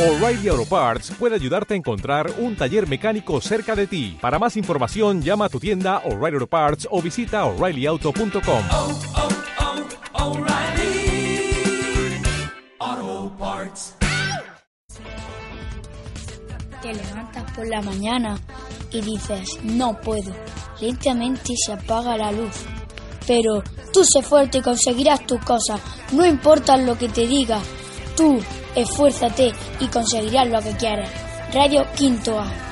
O'Reilly Auto Parts puede ayudarte a encontrar un taller mecánico cerca de ti. Para más información, llama a tu tienda O'Reilly Auto Parts o visita oreillyauto.com. oh, oh, Parts. Te levantas por la mañana y dices, no puedo. Lentamente se apaga la luz. Pero tú sé fuerte y conseguirás tus cosas. No importa lo que te diga. Tú esfuérzate y conseguirás lo que quieres. Radio Quinto A.